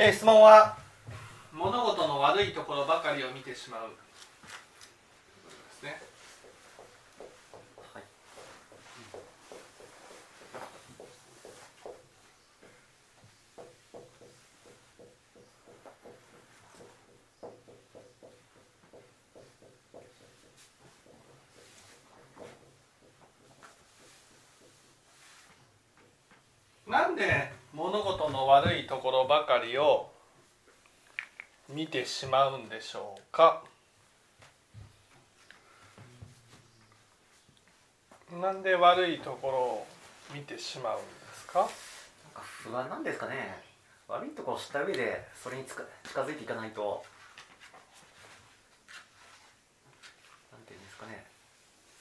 えー質問は？物事の悪いところばかりを見てしまうということですねはいなんで物事の悪いところばかりを見てしまうんでしょうか？なんで悪いところを見てしまうんですか？なんか不安なんですかね。悪いところを知った上でそれに近づいていかないと。なんていうんですかね。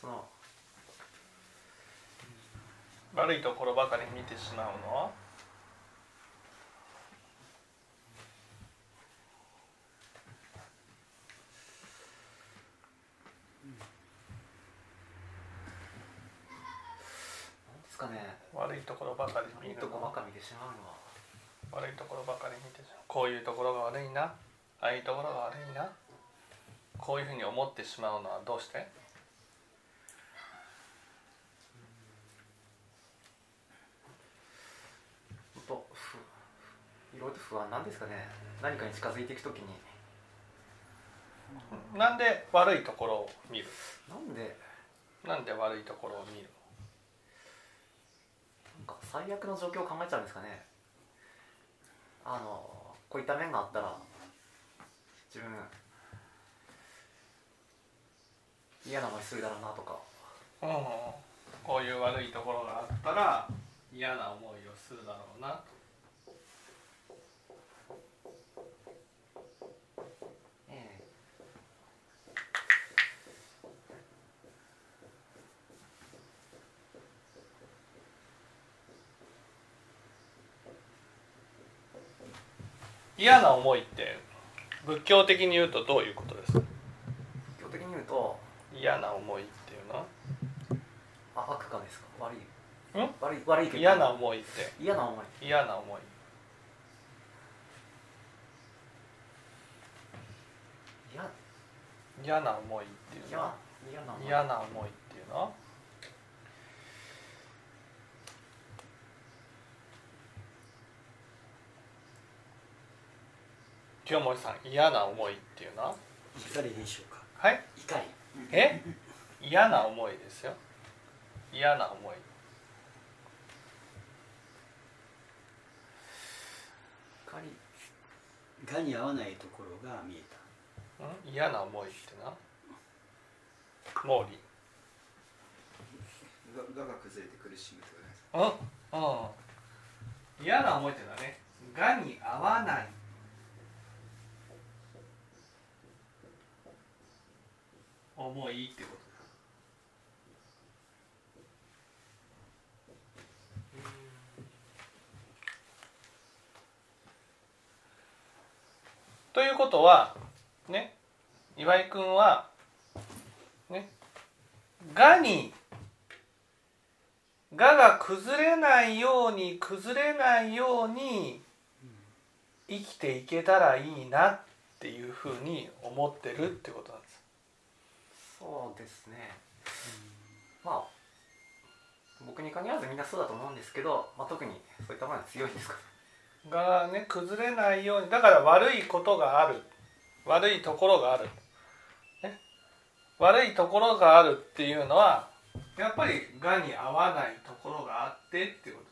その悪いところばかり見てしまうのは？ですかね。悪いところばかり見悪いるのとこばかり見てしまうのは。悪いところばかり見てしまう。こういうところが悪いな。ああいうところが悪いな。こういうふうに思ってしまうのはどうして？本当ふいろいろと不安なんですかね。何かに近づいていくときに。なんで悪いところを見る？なんで？なんで悪いところを見る？最悪の状況を考えちゃうんですかね。あのこういった面があったら自分嫌な思いするだろうなとか。うん、こういう悪いところがあったら嫌な思いをするだろうなええ嫌な思いって仏教的に言うとどういうことですか？基本的に言うと嫌な思いっていうの？はあ悪かですか？悪い。ん？悪い悪い嫌な思いって。嫌な思い。嫌な思い。嫌。嫌な思いっていうの？嫌。は嫌な思い。嫌な思いっていうの？は清盛さん嫌な思いっていうのは？怒りでしょうか。はい？怒り。え？嫌な思いですよ。嫌な思い。怒り。がに合わないところが見えた。ん？嫌な思いっていうのは？毛利。ががが崩れて苦しむってことですうん？うん。嫌な思いっていうのはねがに合わない思いってことということはね岩井君はねがにがが崩れないように崩れないように生きていけたらいいなっていうふうに思ってるってことなんです。そうですね、まあ僕に限らずみんなそうだと思うんですけど、まあ、特にそういったものは強いですか？がね崩れないようにだから悪いことがある。悪いところがある、ね、悪いところがあるっていうのはやっぱりがに合わないところがあってっていうこと。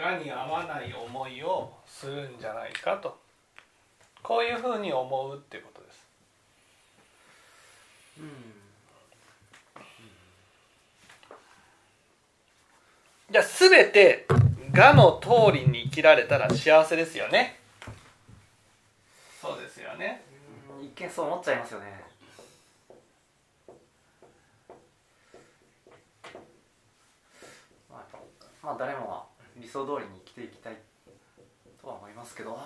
がに合わない思いをするんじゃないかとこういうふうに思うっていうことです。うんじゃあ全てがの通りに生きられたら幸せですよね。そうですよね。うん一見そう思っちゃいますよねまあ、まあ誰もが理想通りに生きていきたいとは思いますけど。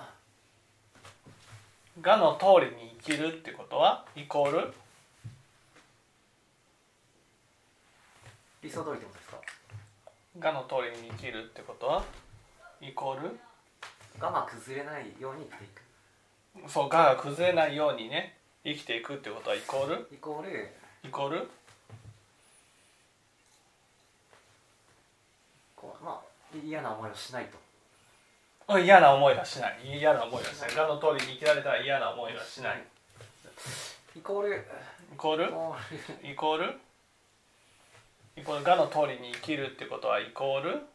がの通りに生きるってことは？イコール？理想通りってことですか？がの通りに生きるってことは？イコール？がが崩れないように生きていく。そうがが崩れないようにね生きていくってことはイコール？イコール？イコールこうまあ嫌な思いをしないと。うん嫌な思いはしない。嫌な思いはしない。がの通りに生きられたら嫌な思いはしない。イコールイコール？イコール。イコール？がの通りに生きるってことはイコール？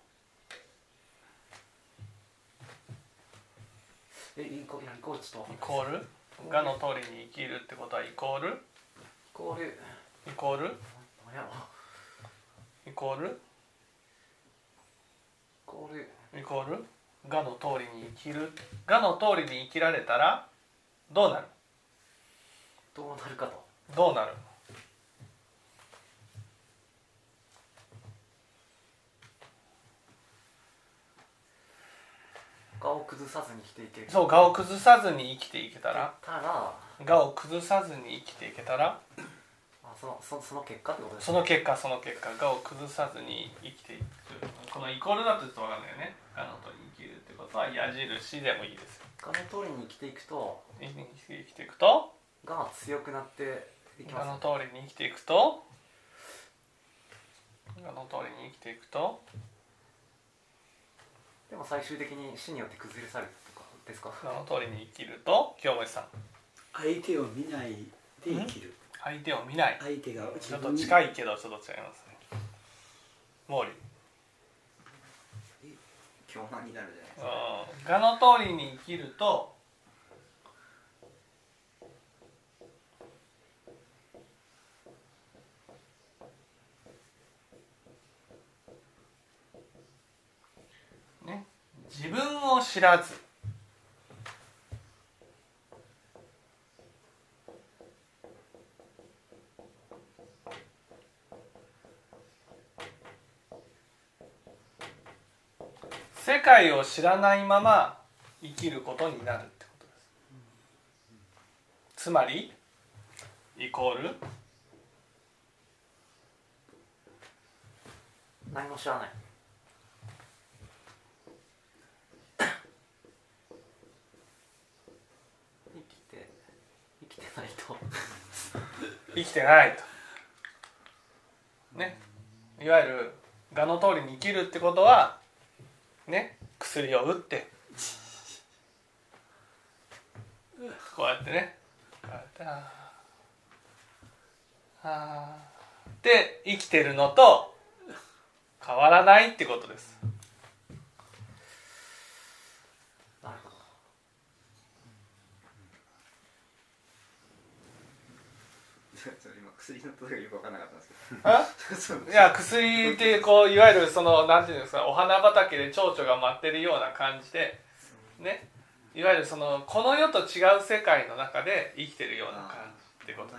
えイコイコールちょっとイコール？がの通りに生きるってことはイコール？イコール。イコール？イコール？イコールイコールがの通りに生きる？がの通りに生きられたらどうなる？どうなるかと。どうなる？我を崩さずに生きていける。そう我を崩さずに生きていけたら。たら我を崩さずに生きていけたらあそのそその結果ってことですその結果その結果我を崩さずに生きていく。このイコールだとちょっと分かんないよね。我の通りに生きるってことは矢印でもいいですよ。我の通りに生きていくと生きていくと？我が強くなっていき我ますの通りに生きていくと？我の通りに生きていくと？でも最終的に死によって崩れ去るとかですか？我の通りに生きると？清盛さん。相手を見ないで生きる相手を見ない。相手がちょっと近いけどちょっと違いますね。毛利。凶難になるじゃないですか。うん我の通りに生きるとね自分を知らず世界を知らないまま生きることになるってことです。つまりイコール何も知らない。生きて生きてないと。生きてないと。ね。いわゆる我の通りに生きるってことはね薬を打って。こうやってね。こうやってああで生きてるのと変わらないってことですなるほどそれ今薬のことがよく分からなかったんですあけど。いや薬ってこういわゆるそのなんていうんですかお花畑で蝶々が舞ってるような感じでね。いわゆるそのこの世と違う世界の中で生きてるような感じってこと。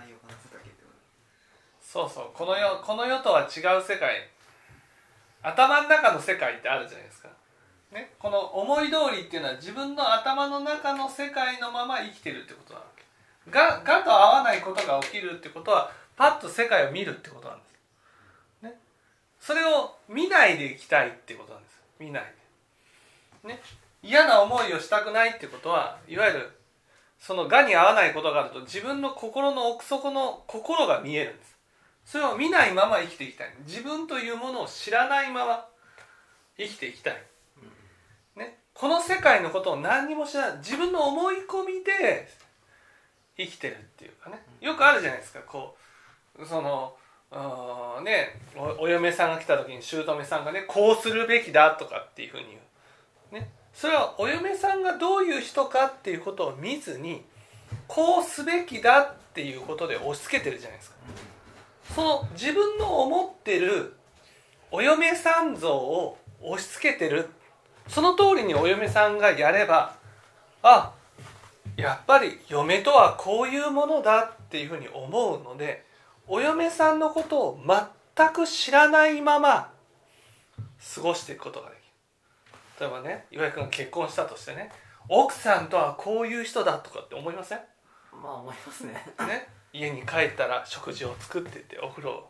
そうそう。この世この世とは違う世界。頭の中の世界ってあるじゃないですか、ね、この思い通りっていうのは自分の頭の中の世界のまま生きてるってことなわけががと合わないことが起きるってことはパッと世界を見るってことなんです、ね、それを見ないでいきたいってことなんです。見ないで、ね、嫌な思いをしたくないってことはいわゆるそのがに合わないことがあると自分の心の奥底の心が見えるんです。それを見ないまま生きていきたい。自分というものを知らないまま生きていきたい、ね、この世界のことを何にも知らない。自分の思い込みで生きてるっていうかね。よくあるじゃないですか。こうそのねおお嫁さんが来た時に姑さんがねこうするべきだとかっていうふうに言う、ね、それはお嫁さんがどういう人かっていうことを見ずにこうすべきだっていうことで押し付けてるじゃないですか。その自分の思ってるお嫁さん像を押し付けてる。その通りにお嫁さんがやればあやっぱり嫁とはこういうものだっていうふうに思うのでお嫁さんのことを全く知らないまま過ごしていくことができる。例えばね岩井君が結婚したとしてね奥さんとはこういう人だとかって思いません？まあ思いますね。ね、家に帰ったら食事を作っててお風呂を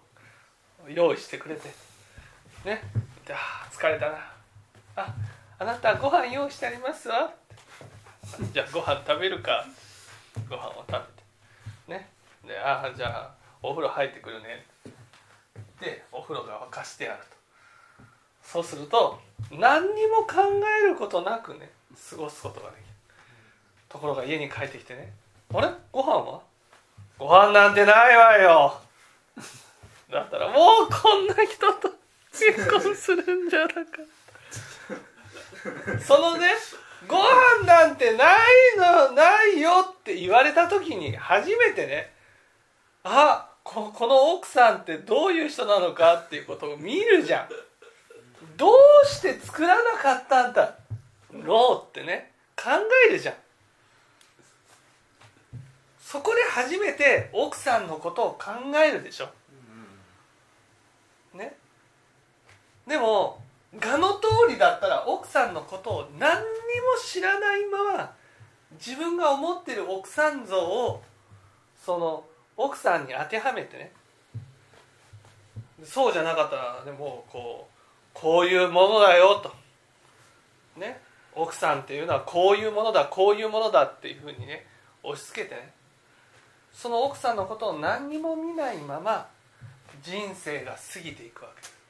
用意してくれて。ね？であー疲れたな。ああなたご飯用意してありますわ じゃあご飯食べるか。ご飯を食べて。ね。でああじゃあお風呂入ってくるね。でお風呂が沸かしてあると。そうすると何にも考えることなくね過ごすことができる。ところが家に帰ってきてね。あれ？ご飯は？ご飯なんてないわよ。だったらもうこんな人と結婚するんじゃなかった。そのねご飯なんてないのないよって言われた時に初めてねあここの奥さんってどういう人なのかっていうことを見るじゃん。どうして作らなかったんだろうってね考えるじゃん。そこで初めて奥さんのことを考えるでしょ。ね。でも我の通りだったら奥さんのことを何にも知らないまま自分が思ってる奥さん像をその奥さんに当てはめてね。そうじゃなかったらでもこうこういうものだよと。ね。奥さんっていうのはこういうものだこういうものだっていうふうにね押し付けてね。その奥さんのことを何にも見ないまま人生が過ぎていくわけ。です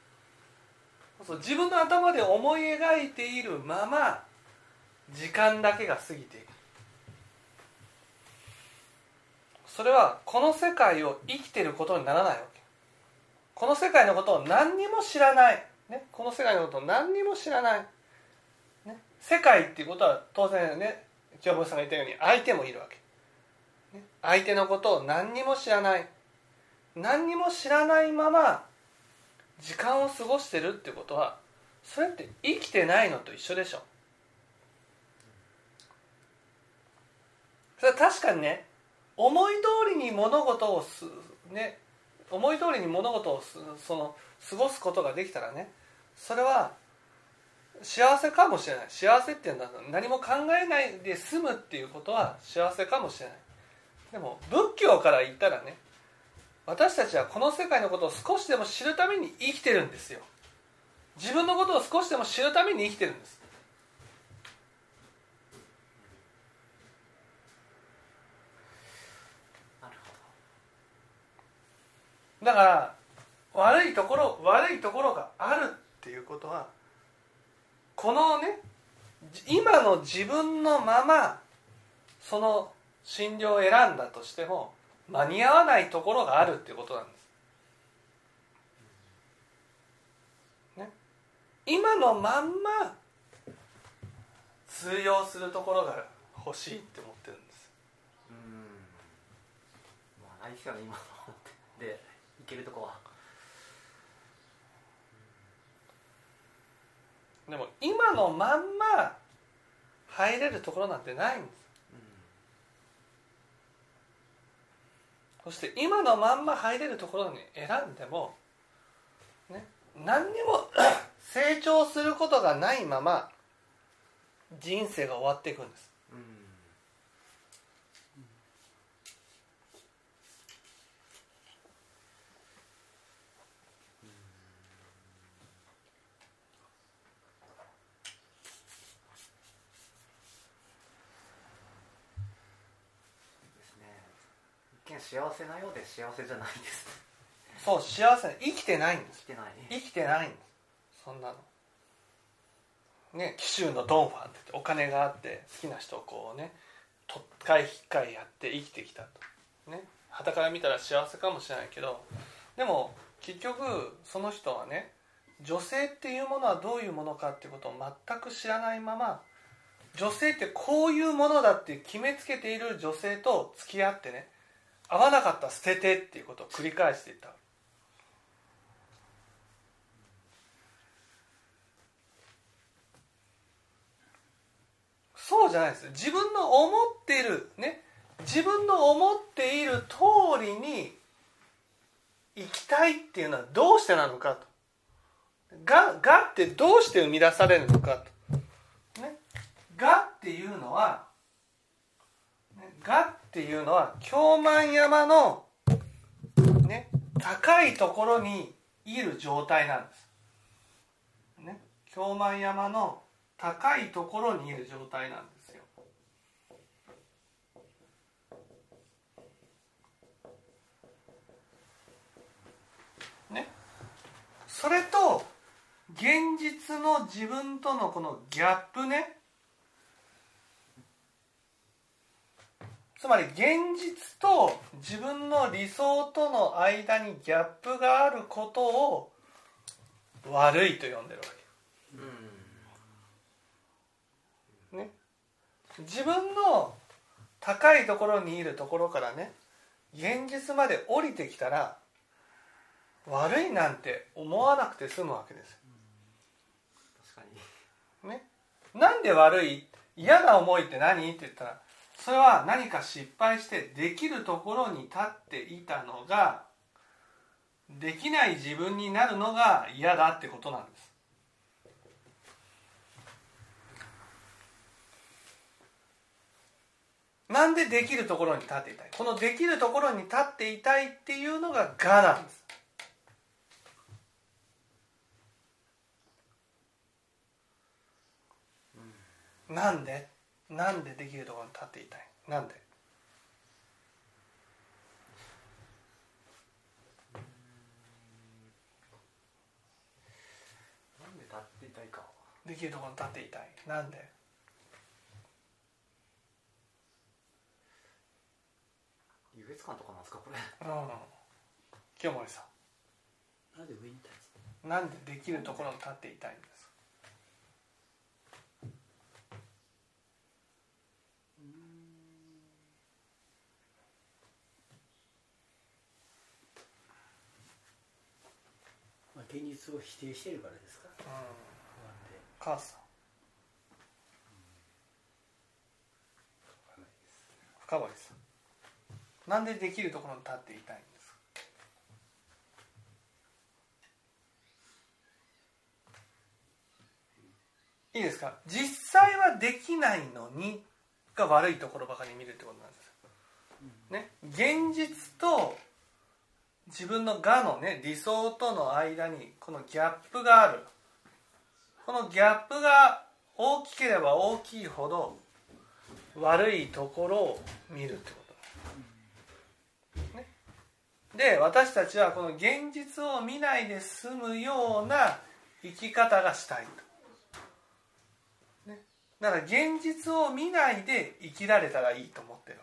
そう自分の頭で思い描いているまま時間だけが過ぎていく。それはこの世界を生きてることにならないわけ。この世界のことを何にも知らない、ね、この世界のことを何にも知らない、ね、世界っていうことは当然ね清坊さんが言ったように相手もいるわけ。ね相手のことを何にも知らない。何にも知らないまま時間を過ごしてるってことはそれって生きてないのと一緒でしょ。それは確かにね思い通りに物事をすね思い通りに物事をすその過ごすことができたらねそれは幸せかもしれない。幸せっていうのは何？も考えないで済むっていうことは幸せかもしれない。でも仏教から言ったらね私たちはこの世界のことを少しでも知るために生きてるんですよ。自分のことを少しでも知るために生きてるんです。なるほだから悪いところ悪いところがあるっていうことはこのね今の自分のままその診療を選んだとしても間に合わないところがあるっていうことなんです、ね、今のまんま通用するところが欲しいって思ってるんです。どうん。まあないですよね今の。でいけるとこは。でも今のまんま入れるところなんてないんですそして今のまんま入れるところに選んでも、ね、何にも 成長することがないまま人生が終わっていくんです。うんうんですね一見幸せなようで幸せじゃないです。そう幸せ生きてないんです。来てない。生きてないんですそんなの。ね紀州のドンファンってお金があって好きな人をこうねとっかい引っかいやって生きてきたと。ね。傍から見たら幸せかもしれないけどでも結局その人はね女性っていうものはどういうものかっていうことを全く知らないまま女性ってこういうものだって決めつけている女性と付き合ってね合わなかったら捨ててっていうことを繰り返していた。そうじゃないです自分の思っているね。自分の思っている通りに生きたいっていうのはどうしてなのかと。ががってどうして生み出されるのかと。ね。がっていうのはがっていうのは京満山のね高いところにいる状態なんです。ね京満山の高いところにいる状態なんですよ。ねそれと現実の自分とのこのギャップねつまり現実と自分の理想との間にギャップがあることを悪いと呼んでるわけ。ね、自分の高いところにいるところからね現実まで降りてきたら悪いなんて思わなくて済むわけです。確かに。ね、なんで悪い？嫌な思いって何？って言ったらそれは何か失敗してできるところに立っていたのができない自分になるのが嫌だってことなんです。なんでできるところに立っていたい？このできるところに立っていたいっていうのが我なんです。なんで？なんでできるところに立っていたい？なんで？なんで立っていたいか。できるところに立っていたい？なんで？優越感とかなんですかこれ。うん。清盛さなんで上に立つんなんでできるところに立っていたいすまあ、現実を否定しているからですか？うん母さん。深堀さん。なんでできるところに立っていたいんですか？いいですか？実際はできないのにが悪いところばかり見るってことなんですね？現実と自分の我のね理想との間にこのギャップがある。このギャップが大きければ大きいほど悪いところを見るってこと。ね。で私たちはこの現実を見ないで済むような生き方がしたいと、ね、だから現実を見ないで生きられたらいいと思ってる。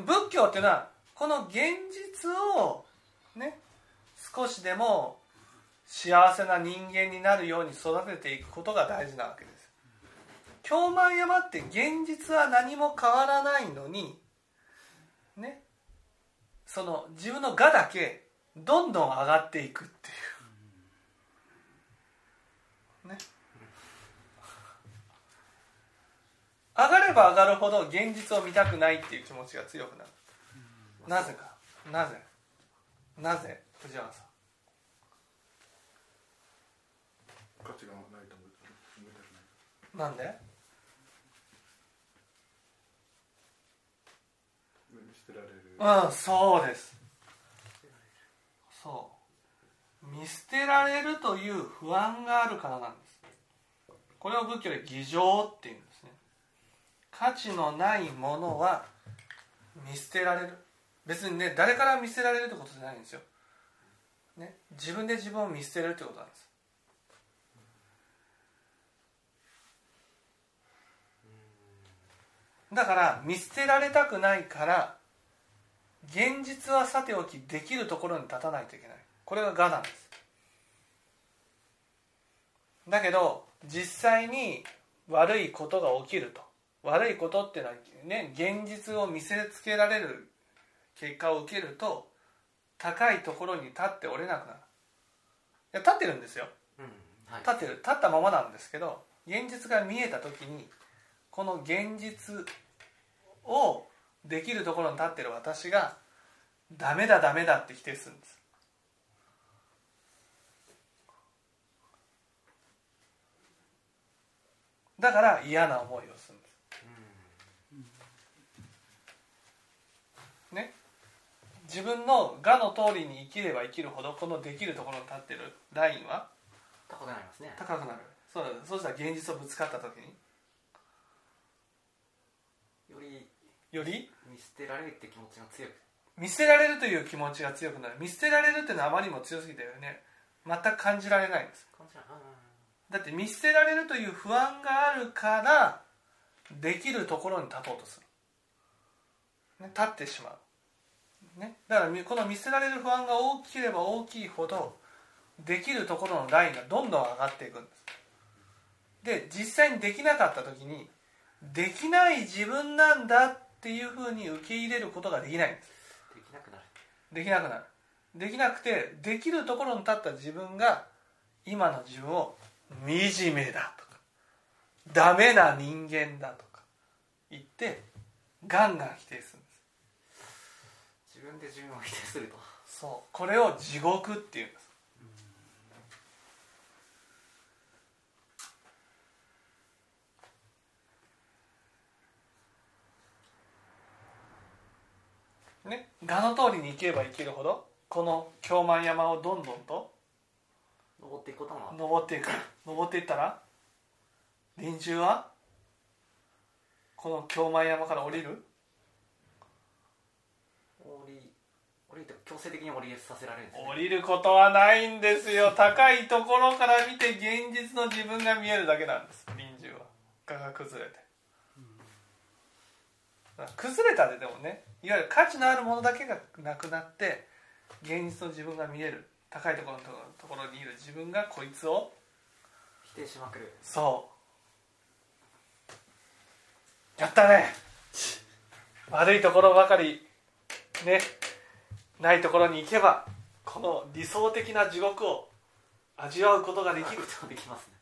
仏教っていうのはこの現実をね少しでも幸せな人間になるように育てていくことが大事なわけです。京満山って現実は何も変わらないのにねその自分の我だけどんどん上がっていくっていう。ね。上がれば上がるほど現実を見たくないっていう気持ちが強くなる。なぜか。なぜ？なぜ？藤原さん。価値がないと思い思いたくない。なんで？上に捨てられる。うんそうです。そう。見捨てられるという不安があるからなんです。これを仏教で偽情っていうんですね。価値のないものは見捨てられる別にね誰から見捨てられるってことじゃないんですよ、ね、自分で自分を見捨てるってことなんです。だから見捨てられたくないから現実はさておきできるところに立たないといけない。これが我なんです。だけど実際に悪いことが起きると。悪いことっていうのはね現実を見せつけられる結果を受けると高いところに立っておれなくなる。いや立ってるんですよ。うんはい。立ってる。立ったままなんですけど現実が見えた時にこの現実をできるところに立ってる私がダメだダメだって否定するんです。だから嫌な思いをするんですね自分の我の通りに生きれば生きるほどこのできるところに立ってるラインは？高くなりますね。高くなる。そうだそうしたら現実とぶつかった時に？よりより？見捨てられるって気持ちが強く。見捨てられるという気持ちが強くなる。見捨てられるっていうのはあまりにも強すぎたよね。全く感じられないんです。感じないだって見捨てられるという不安があるからできるところに立とうとする、ね、立ってしまう、ね、だからみこの見捨てられる不安が大きければ大きいほどできるところのラインがどんどん上がっていくんです。で実際にできなかった時にできない自分なんだっていうふうに受け入れることができないんです。できなくなる。できなくなる。できなくてできるところに立った自分が今の自分を惨めだとかダメな人間だとか言ってガンガン否定する分で自分を否定すると。そう。これを地獄っていうんです。ね。画の通りに行けば行けるほどこの京満山をどんどんと登っていくことも。登っていく。登っていったら臨終はこの京満山から降りる降り降りて強制的に降りさせられるんですね。降りることはないんですよ。高いところから見て現実の自分が見えるだけなんです。臨終は。画が崩れて。だから崩れたででもねいわゆる価値のあるものだけがなくなって現実の自分が見える。高いところのところにいる自分がこいつを。否定しまくる。そう。やったね。悪いところばかり。ねないところに行けばこの理想的な地獄を味わうことができることができますね。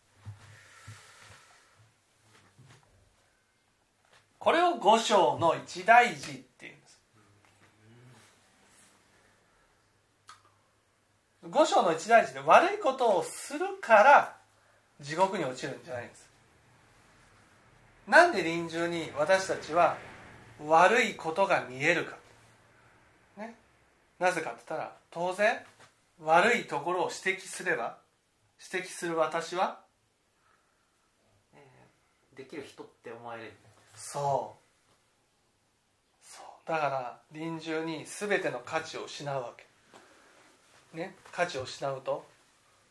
これを五章の一大事っていうんです。五章の一大事で悪いことをするから地獄に落ちるんじゃないんです。なんで臨終に私たちは悪いことが見えるか、なぜかって言ったら当然悪いところを指摘すれば指摘する私はえーできる人って思われる。そう。そう。だから臨終に全ての価値を失うわけ。ね。価値を失うと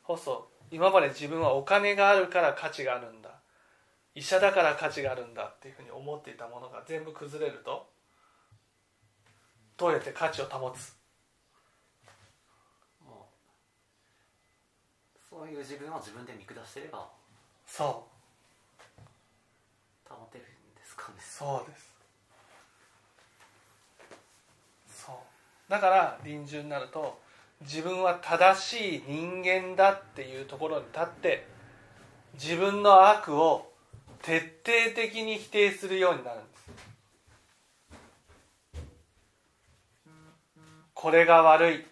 こそ今まで自分はお金があるから価値があるんだ。医者だから価値があるんだっていうふうに思っていたものが全部崩れるとどうやって価値を保つもうそういう自分を自分で見下してればそう。保てるんですかね。そうです。そう。だから臨終になると自分は正しい人間だっていうところに立って自分の悪を徹底的に否定するようになるんです。これが悪い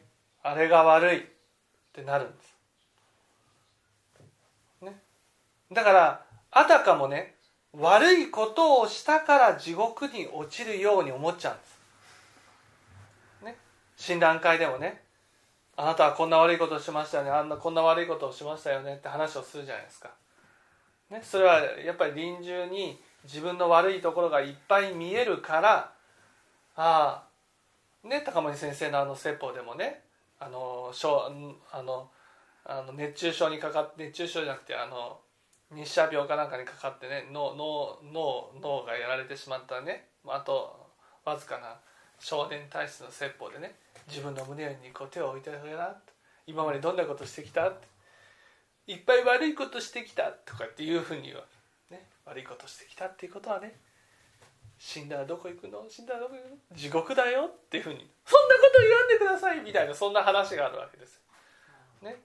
あれが悪いってなるんです、ね、だからあたかもね悪いことをしたから地獄に落ちるように思っちゃうんです、ね、診断会でもねあなたはこんな悪いことをしましたよねあんなこんな悪いことをしましたよねって話をするじゃないですか、ね、それはやっぱり臨終に自分の悪いところがいっぱい見えるからああね高森先生のあの説法でもねあのあのあの熱中症にかかって熱中症じゃなくてあの日射病かなんかにかかってね脳脳脳脳がやられてしまったね。あとわずかな少年体質の説法でね自分の胸にこう手を置いてあげな今までどんなことしてきたいっぱい悪いことしてきたとかっていうふうに言う、ね、悪いことしてきたっていうことはね死んだらどこ行くの？死んだらどこ行くの？地獄だよっていうふうに。そんなこと言わんでください！みたいなそんな話があるわけです、ね、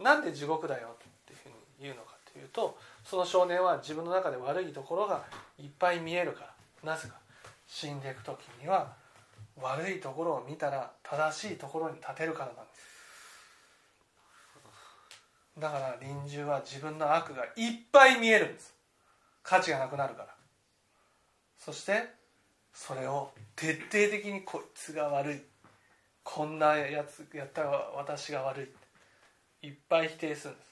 なんで地獄だよっていうふうに言うのかというとその少年は自分の中で悪いところがいっぱい見えるからなぜか。死んでいく時には悪いところを見たら正しいところに立てるからなんです。だから臨終は自分の悪がいっぱい見えるんです。価値がなくなるから。そしてそれを徹底的にこいつが悪い。こんなやつやったら私が悪い。いっぱい否定するんです。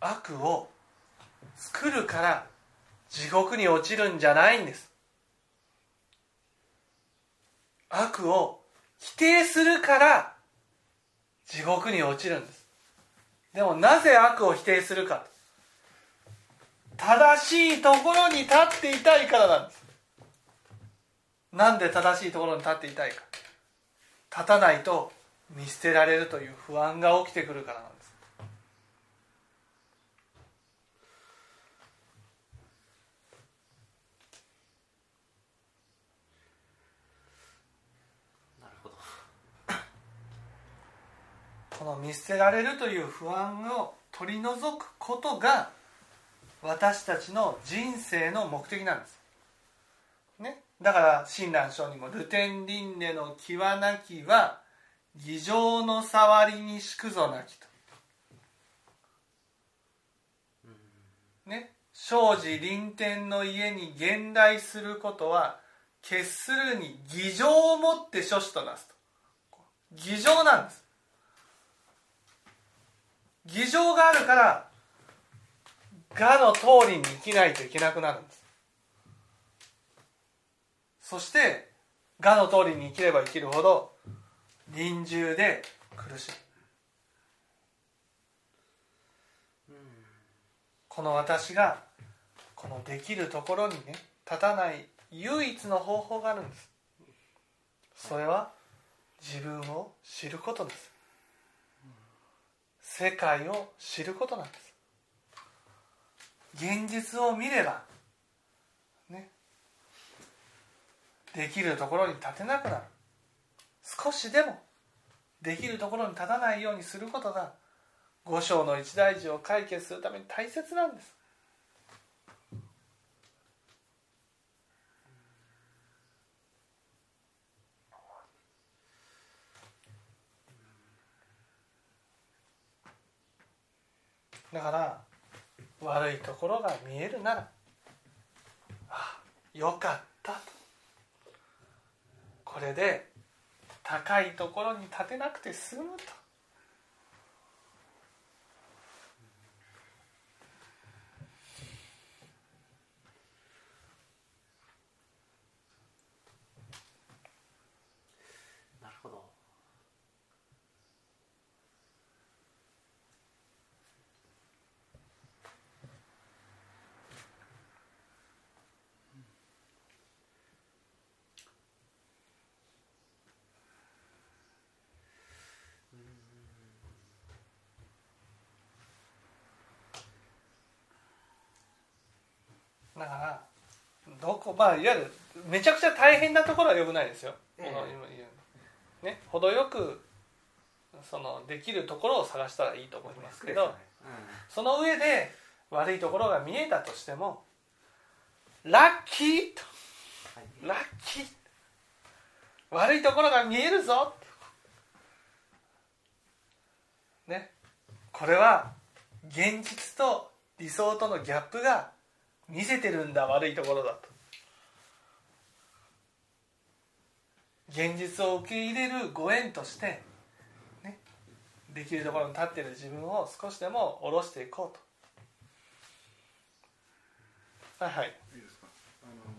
悪を作るから地獄に落ちるんじゃないんです。悪を否定するから地獄に落ちるんです。でもなぜ悪を否定するか。正しいところに立っていたいからなんです。なんで正しいところに立っていたいか。立たないと見捨てられるという不安が起きてくるからなんです。この見捨てられるという不安を取り除くことが私たちの人生の目的なんです。ね、だから親鸞聖にも「ルテン輪廻の際なきは偽情の触りにしくぞなき」と。ね、生じ臨天の家に現代することは決するに偽情をもって諸子となすと。偽情なんです偽情があるから我の通りに生きないといけなくなるんです。そして我の通りに生きれば生きるほど臨終で苦しいこの私がこのできるところにね立たない唯一の方法があるんです。それは自分を知ることです。世界を知ることなんです。現実を見ればねできるところに立てなくなる。少しでもできるところに立たないようにすることが五章の一大事を解決するために大切なんです。だから悪いところが見えるならあよかった。とこれで高いところに立てなくて済むとなるほどだからどこまあいわゆるめちゃくちゃ大変なところはよくないですよ、ええ。この今言うね。程よくそのできるところを探したらいいと思いますけど、うんその上で悪いところが見えたとしてもラッキーと。はい。ラッキー。悪いところが見えるぞ。ね。これは現実と理想とのギャップが見せてるんだ悪いところだと現実を受け入れるご縁として、ね、できるところに立っている自分を少しでも下ろしていこうと。はいはい。いいですか？あのー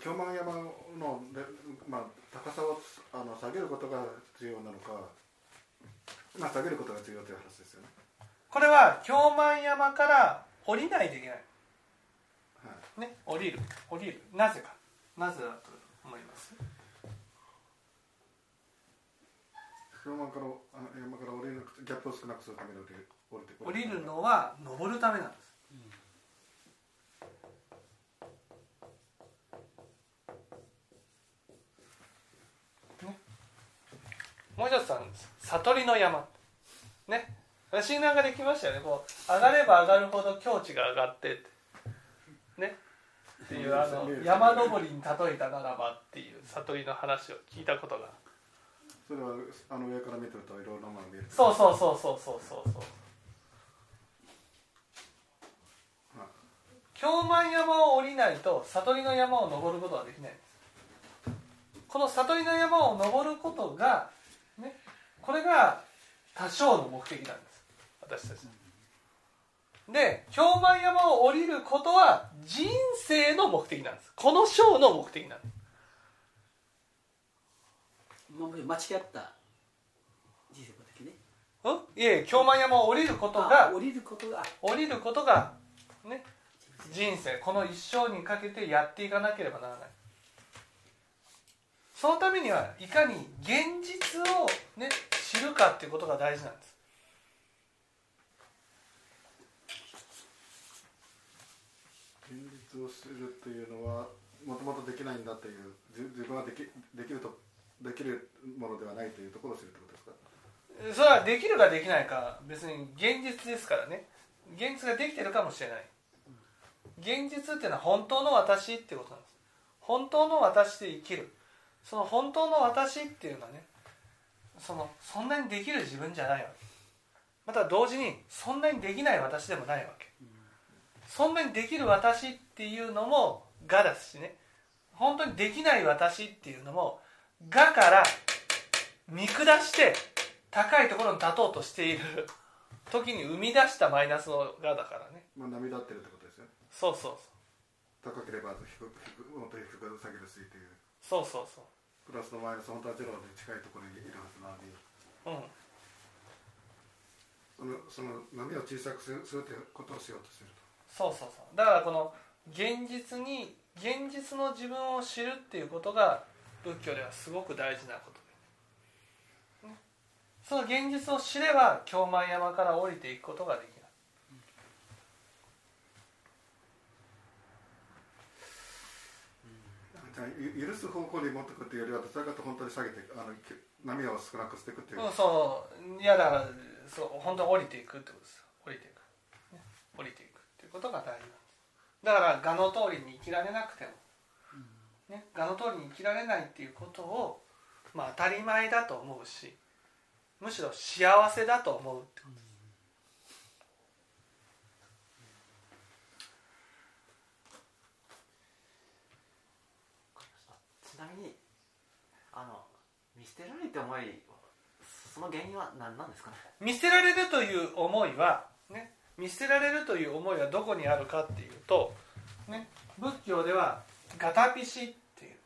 京満山のレ、まあ、高さをあの下げることが重要なのか、まあ、下げることが重要という話ですよね、これは京満山から降りないといけないはい、ね降りる。降りる。なぜかなぜだと思います。からあの山から降りるギャップを少なくするために降りる降りて降りる。のは登るためなん。です、ね、もう一つあるんです。悟りの山。ね。診断ができましたよね。こう上がれば上がるほど境地が上がってって。ねっていうあの山登りに例えたならばっていう悟りの話を聞いたことが。それはあの上から見てるといろいろなものが見える。そうそうそうそうそうそうそう。はい京満山を降りないと悟りの山を登ることはできない。んですこの悟りの山を登ることがねこれが多少の目的なんです。私たちで氷満山を降りることは人生の目的なんです。この章の目的なんです。まあ間違った人生的ね。うん？いえ氷満山を降りることあが降りることが。降りることがね人生。この一生にかけてやっていかなければならない。そのためにはいかに現実をね知るかっていうことが大事なんです現実を知るっていうのはもともとできないんだっていう自分はできできるとできるものではないというところを知るってことですか？それはできるかできないか別に現実ですからね。現実ができてるかもしれない。現実っていうのは本当の私ってことなんです。本当の私で生きる。その本当の私っていうのはねそのそんなにできる自分じゃないわけ。また同時にそんなにできない私でもないわけ。そんなにできる私っていうのも我だしね。本当にできない私っていうのも我から見下して高いところに立とうとしている 時に生み出したマイナスの我だからね。まあ波立ってるってことですよね。そうそう高ければ低く低くもっと低く下げるしっていう。そうそうそう。プラスのマイナス本当はゼロに近いところにいるはずなのにそううん。そのその波を小さくするするということをしようとしてる。とそうそうそう。だからこの現実に現実の自分を知るっていうことが仏教ではすごく大事なこと。で、ね、その現実を知れば京満山から降りていくことができる。じゃあゆ許す方向に持ってくっていうよりはどちらかと本当に下げてあのき波を少なくしていくっていう、うん、そう。いやだからそう本当に降りていくってことですよ。降りていく、ね、降りていくことが大事だから我の通りに生きられなくても、ね、我の通りに生きられないっていうことを、まあ、当たり前だと思うしむしろ幸せだと思うってこと。ですちなみにあの見捨てられて思いその原因は何なんですかね？見捨てられるという思いは、ね、見捨てられるという思いはどこにあるかっていうと、ね、仏教ではガタピシっていう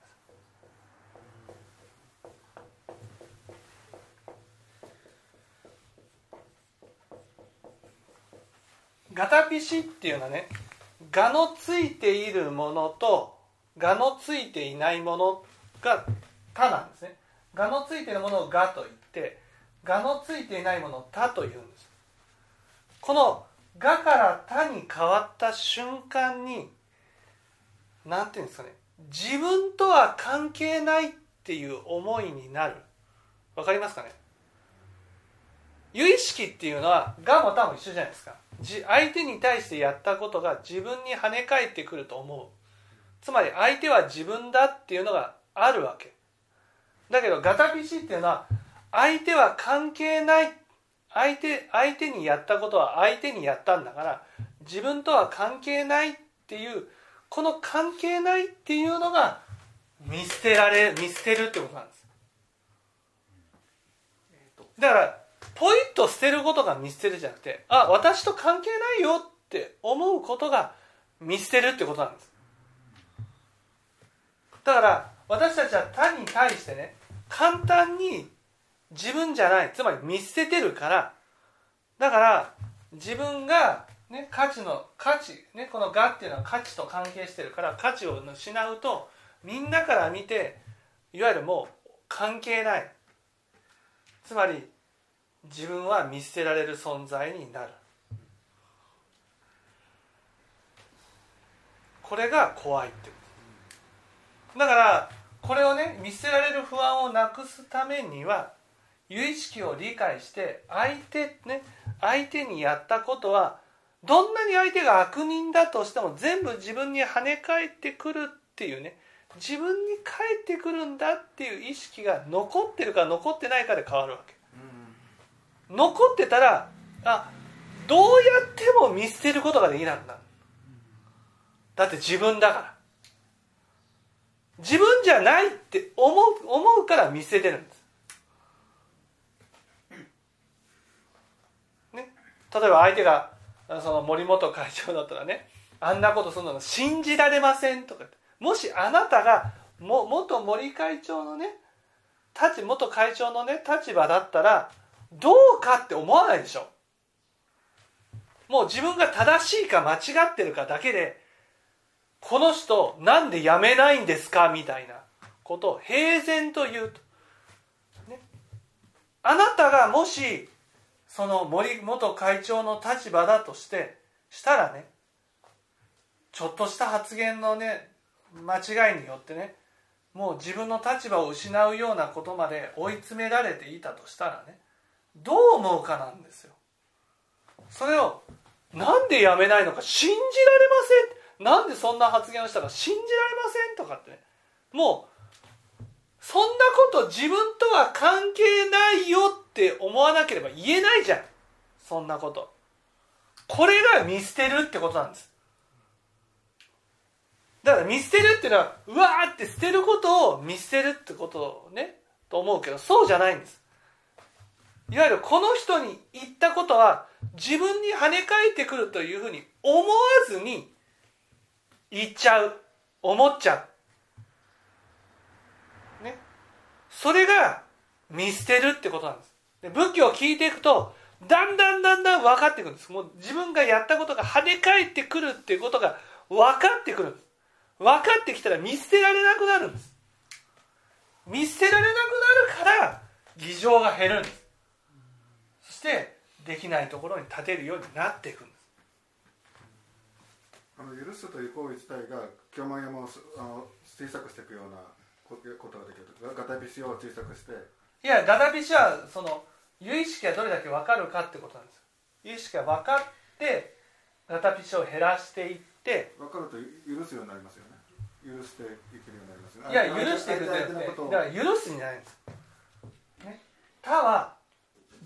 ガタピシっていうのはねがのついているものとがのついていないものが他なんですね。がのついているものをがと言ってがのついていないものを他というんです。このがから他に変わった瞬間に何ていうんですかね自分とは関係ないっていう思いになる。わかりますかね？有意識っていうのはがも他も一緒じゃないですか。相手に対してやったことが自分に跳ね返ってくると思う。つまり相手は自分だっていうのがあるわけ。だけどガタピシっていうのは相手は関係ない相手相手にやったことは相手にやったんだから自分とは関係ないっていうこの関係ないっていうのが見捨てられ見捨てるってことなんです。だからポイッと捨てることが見捨てるじゃなくてあ私と関係ないよって思うことが見捨てるってことなんです。だから私たちは他に対してね簡単に自分じゃない。つまり見捨ててるから。だから自分が、ね、価値の価値、ね、この「が」っていうのは価値と関係してるから価値を失うとみんなから見ていわゆるもう関係ない。つまり自分は見捨てられる存在になる。これが怖いってだからこれをね見捨てられる不安をなくすためには有意識を理解して相手ね相手にやったことはどんなに相手が悪人だとしても全部自分に跳ね返ってくるっていうね自分に返ってくるんだっていう意識が残ってるか残ってないかで変わるわけ。残ってたらあどうやっても見捨てることができなくなる。だって自分だから。自分じゃないって思う思うから見捨ててるんです、ね、例えば相手がその森本会長だったらねあんなことするの信じられませんとかもしあなたがも元森会長のね立元会長のね立場だったらどうかって思わないでしょ。もう自分が正しいか間違ってるかだけでこの人なんで辞めないんですか？みたいなことを平然と言うと、ね、あなたがもしその森元会長の立場だとしてしたらねちょっとした発言のね間違いによってねもう自分の立場を失うようなことまで追い詰められていたとしたらねどう思うかなんですよ。それをなんでやめないのか信じられません。なんでそんな発言をしたか信じられませんとかってねもうそんなこと自分とは関係ないよって思わなければ言えないじゃん。そんなこと。これが見捨てるってことなんです。だから見捨てるっていうのはうわーって捨てることを見捨てるってことねと思うけどそうじゃないんです。いわゆるこの人に言ったことは自分に跳ね返ってくるというふうに思わずに言っちゃう。思っちゃう。ね。それが見捨てるってことなんです。で仏教を聞いていくとだんだんだんだん分かってくるんです。もう自分がやったことが跳ね返ってくるっていうことが分かってくる分かってきたら見捨てられなくなるんです。見捨てられなくなるから議場が減るんです。そしてできないところに立てるようになっていくんです。あの許すという行為自体が京満山をあの小さくしていくようなことができるガタビシを小さくしていやガタビシはその有意識がどれだけ分かるかってことなんです。有意識が分かってガタビシを減らしていって分かると許すようになりますよね。許していけるようになりますよね。いや許していくじゃなくてだから許すんじゃないんです、ね、他は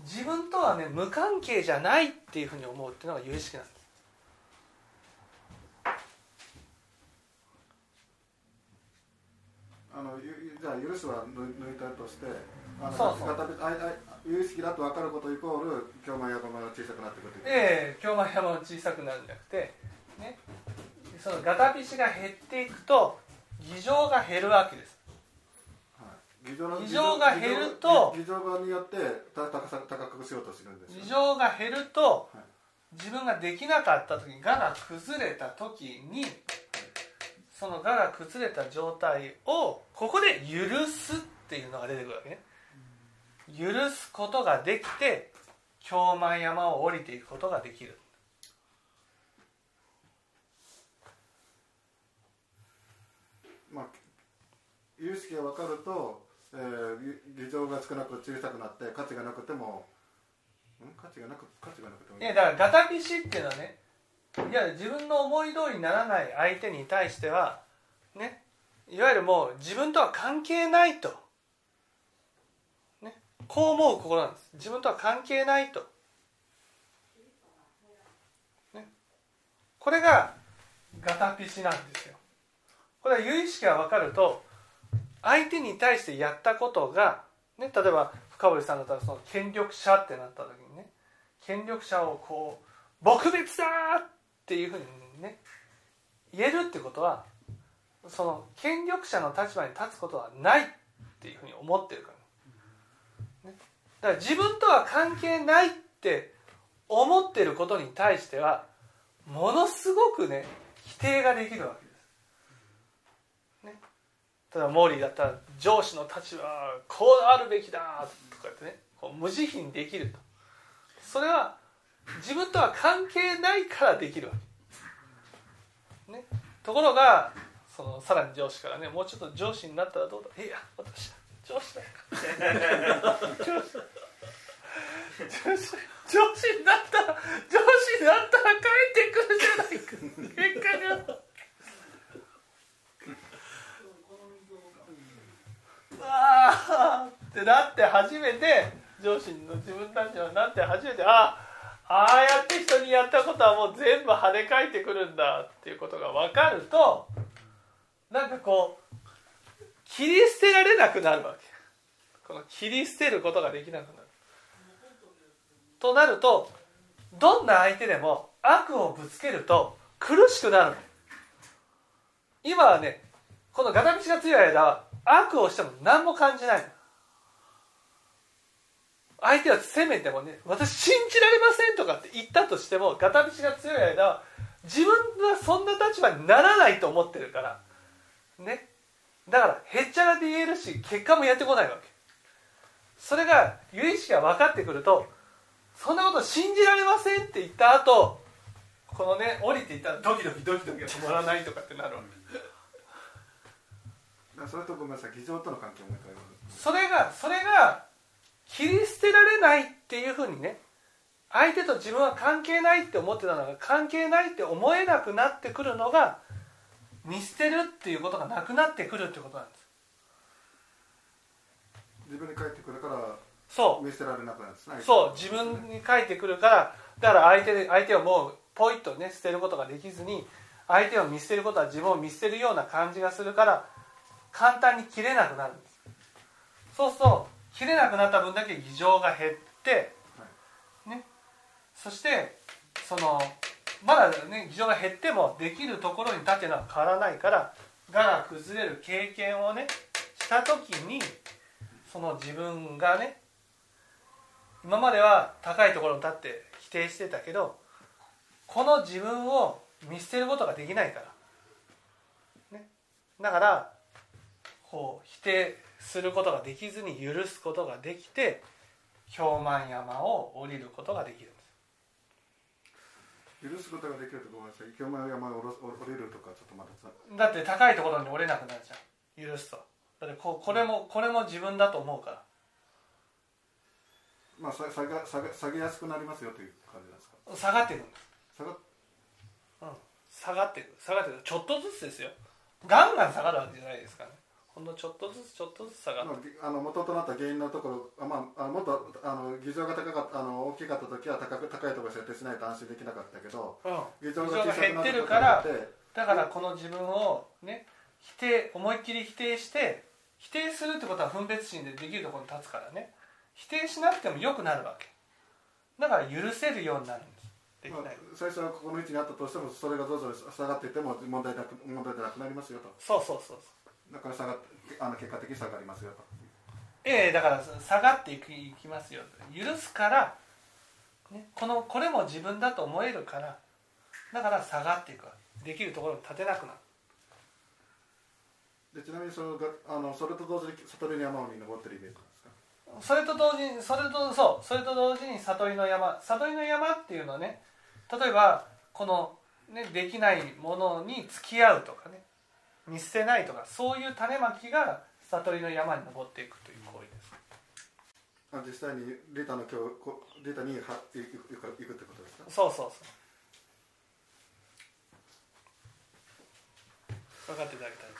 自分とはね無関係じゃないっていうふうに思うっていうのが有意識なんです。あのゆじゃあ許すは抜抜いたとしてあのそうそう有意識だと分かることイコール京満山が小さくなってくるというええ京満山が小さくなるんじゃなくてね。そのガタビシが減っていくと議場が減るわけです。議場が減ると議場側によってた高さ高くしようとするんですよ。議場が減るとはい。自分ができなかった時に我が崩れた時にその我が崩れた状態をここで許すっていうのが出てくるわけね許すことができて京満山を降りていくことができる。まあ有意識が分かると、えー、議場が少なく小さくなって価値がなくてもん？価値がなく価値がなくてもいやだからガタビシっていうのはねいや自分の思い通りにならない相手に対してはねいわゆるもう自分とは関係ないと、ね、こう思う心なんです。自分とは関係ないと、ね、これがガタピシなんですよ。これは有意識が分かると相手に対してやったことが、ね、例えば深堀さんだったらその権力者ってなった時にね権力者をこう撲滅だっていうふうにね言えるってことはその権力者の立場に立つことはないっていうふうに思ってるから、だから自分とは関係ないって思ってることに対してはものすごくね否定ができるわけです。ね、例えばモーリーだったら上司の立場はこうあるべきだとかってねこう無慈悲にできると。それは自分とは関係ないからできるわけ、ね、ところがそのさらに上司からねもうちょっと上司になったらどうだ。いや私上司だよ上司上司上司になったら上司になったら帰ってくるじゃない。か結果がああってなって初めて上司の自分たちはなって初めてあああやって人にやったことはもう全部跳ね返ってくるんだっていうことが分かるとなんかこう切り捨てられなくなるわけ。この切り捨てることができなくなる。となるとどんな相手でも悪をぶつけると苦しくなる今はねこのガタ道が強い間は悪をしても何も感じない相手は責めてもね私信じられませんとかって言ったとしてもガタ道が強い間は自分がそんな立場にならないと思ってるから。ね。だからへっちゃらで言えるし結果もやってこないわけ。それが有意識が分かってくるとそんなこと信じられませんって言った後このね降りていったらドキドキドキドキが止まらないとかってなるわけ。それとごめんなさい議場との関係もそれがそれが切り捨てられないっていうふうにね相手と自分は関係ないって思ってたのが関係ないって思えなくなってくるのが見捨てるっていうことがなくなってくるってことなんです。自分に返ってくるからそう。見捨てられなくなるんですねそう。自分に返ってくるからだから相手で相手をもうポイッとね捨てることができずに相手を見捨てることは自分を見捨てるような感じがするから簡単に切れなくなるんです。そうすると切れなくなった分だけ議場が減って、ね、そしてそのまだね議場が減ってもできるところに立てのは変わらないから我が崩れる経験をねした時にその自分がね今までは高いところに立って否定してたけどこの自分を見捨てることができないから、ね、だからこう否定することができずに許すことができて氷満山を降りることができる。許すことができるとごめんなさい京前山を降りるとかちょっとまださ。だって高いところに降れなくなるじゃん許すと。だってここれもこれも自分だと思うから。まあさ下げ下げ下げやすくなりますよという感じなんですか？下がっていく下がうん、下がっていく下がっていくちょっとずつですよ。ガンガン下がるわけじゃないですからねほんのちょっとずつちょっとずつ下がああの元となった原因のところあ、まあ、あもっとあの議場が高かったあの大きかった時は高く高いところに設定しないと安心できなかったけどうん。議場が減ってるからだからこの自分をね否定思いっきり否定して否定するってことは分別心でできるところに立つからね。否定しなくても良くなるわけ。だから許せるようになるんです。できまあない、最初はここの位置にあったとしてもそれがどうぞ下がっていっても問題なく問題でなくなりますよと。そうそうそうそうだから下がってあの結果的に下がりますよと。ええだから下がっていきいきますよ許すから、ね、このこれも自分だと思えるからだから下がっていくわ。できるところに立てなくなる。でちなみにそのがあのそれと同時に悟りの山に登ってるイメージですか？それと同時にそれとそうそれと同時に悟りの山。悟りの山っていうのはね例えばこの、ね、できないものに付き合うとかね見捨てないとかそういう種まきが悟りの山に登っていくという行為です。あ実際にリタの今日こリタには行く行く行くってことですか？そうそうそう。分かっていただけたら